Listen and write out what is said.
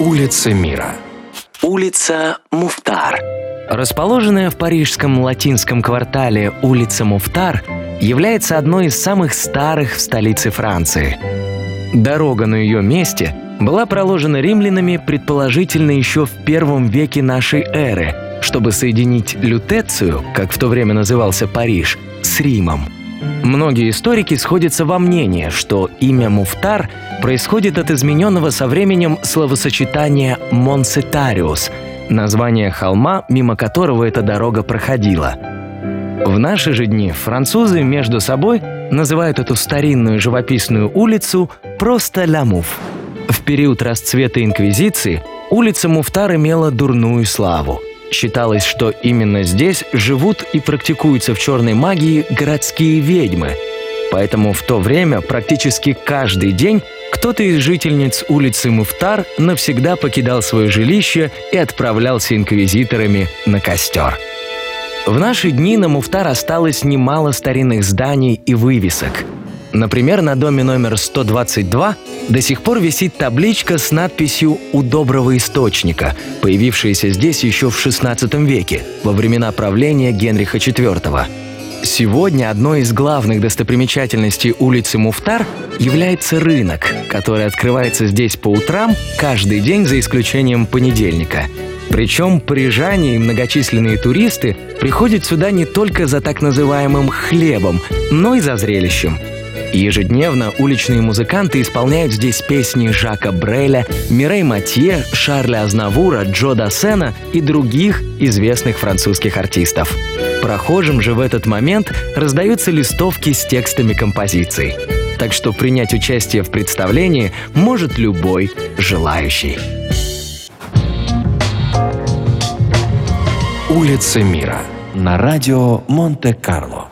Улица мира. Улица Муфтар. Расположенная в парижском латинском квартале улица Муфтар является одной из самых старых в столице Франции. Дорога на ее месте была проложена римлянами предположительно еще в первом веке нашей эры, чтобы соединить Лютецию, как в то время назывался Париж, с Римом. Многие историки сходятся во мнении, что имя Муфтар происходит от измененного со временем словосочетания «Монсетариус», название холма, мимо которого эта дорога проходила. В наши же дни французы между собой называют эту старинную живописную улицу просто «Ля Муф». В период расцвета Инквизиции улица Муфтар имела дурную славу. Считалось, что именно здесь живут и практикуются в черной магии городские ведьмы. Поэтому в то время практически каждый день кто-то из жительниц улицы Муфтар навсегда покидал свое жилище и отправлялся инквизиторами на костер. В наши дни на Муфтар осталось немало старинных зданий и вывесок. Например, на доме номер 122 до сих пор висит табличка с надписью «У доброго источника», появившаяся здесь еще в XVI веке, во времена правления Генриха IV. Сегодня одной из главных достопримечательностей улицы Муфтар является рынок, который открывается здесь по утрам каждый день за исключением понедельника. Причем парижане и многочисленные туристы приходят сюда не только за так называемым «хлебом», но и за зрелищем – Ежедневно уличные музыканты исполняют здесь песни Жака Бреля, Мирей Матье, Шарля Азнавура, Джо Дассена и других известных французских артистов. Прохожим же в этот момент раздаются листовки с текстами композиций. Так что принять участие в представлении может любой желающий. Улица мира на радио Монте-Карло.